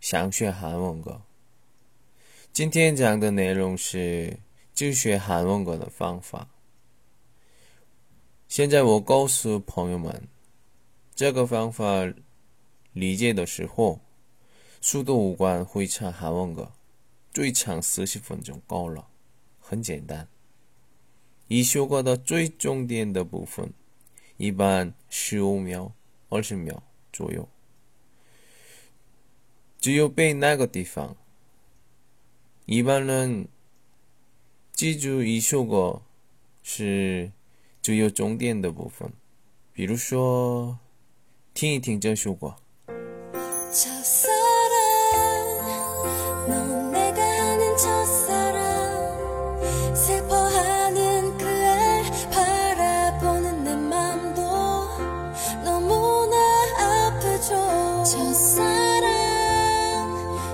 想学韩文歌。今天讲的内容是自学韩文歌的方法。现在我告诉朋友们，这个方法理解的时候，速度无关会唱韩文歌，最长四十分钟够了，很简单。一首歌的最重点的部分，一般十五秒、二十秒左右。只有背那个地方，一般人记住一首歌是只有重点的部分，比如说听一听这首歌。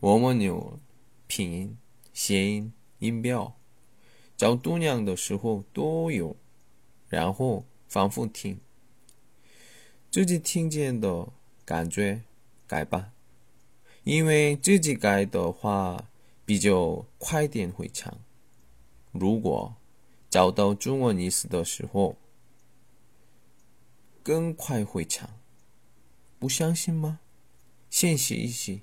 我们有拼音、谐音、音标，找度量的时候都有。然后反复听，自己听见的感觉改吧。因为自己改的话。比较快点会唱。如果找到中文意思的时候，更快会唱。不相信吗？先写一写，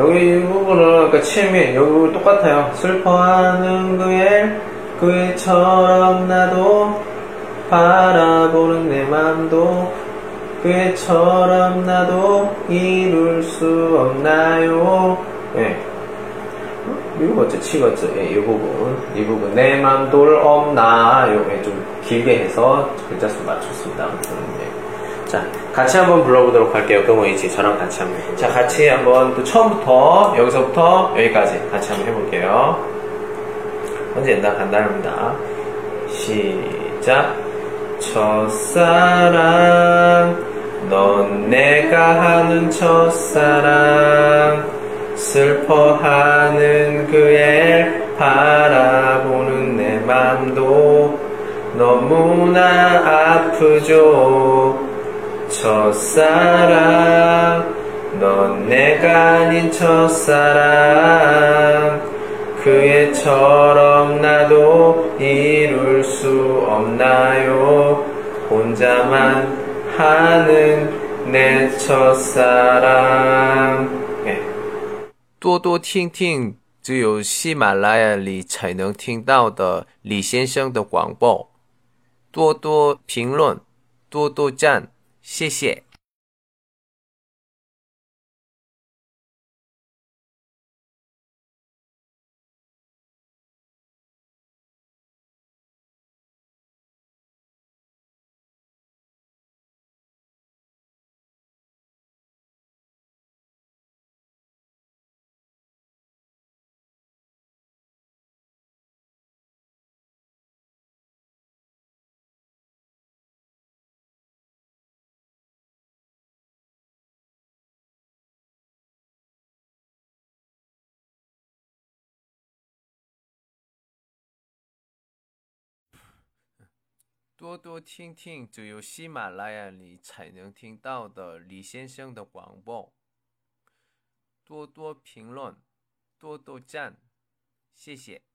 여기 이 부분은 아까 치음이 여기 똑같아요. 슬퍼하는 그애 그애처럼 나도 바라보는 내 맘도 그애처럼 나도 이룰 수 없나요? 예. 이거죠, 치거죠. 예, 이 부분, 이 부분 내 맘돌 없나요? 예, 좀 길게 해서 글자 수 맞췄습니다. 아무튼, 예. 자, 같이 한번 불러보도록 할게요. 금호이지 저랑 같이 한번. 자, 같이 한번 또 처음부터 여기서부터 여기까지 같이 한번 해볼게요. 먼저 옛날 간단합니다. 시작. 첫사랑, 넌 내가 하는 첫사랑, 슬퍼하는 그애 바라보는 내 맘도 너무나 아프죠. 첫사랑 넌 내가 아닌 첫사랑 그애처럼 나도 이룰 수 없나요 혼자만 하는 내 첫사랑 네. 多多听听只有喜马拉雅里才能听到的李先生的广播，多多评论，多多赞， 谢谢。多多听听只有喜马拉雅里才能听到的李先生的广播。多多评论，多多赞，谢谢。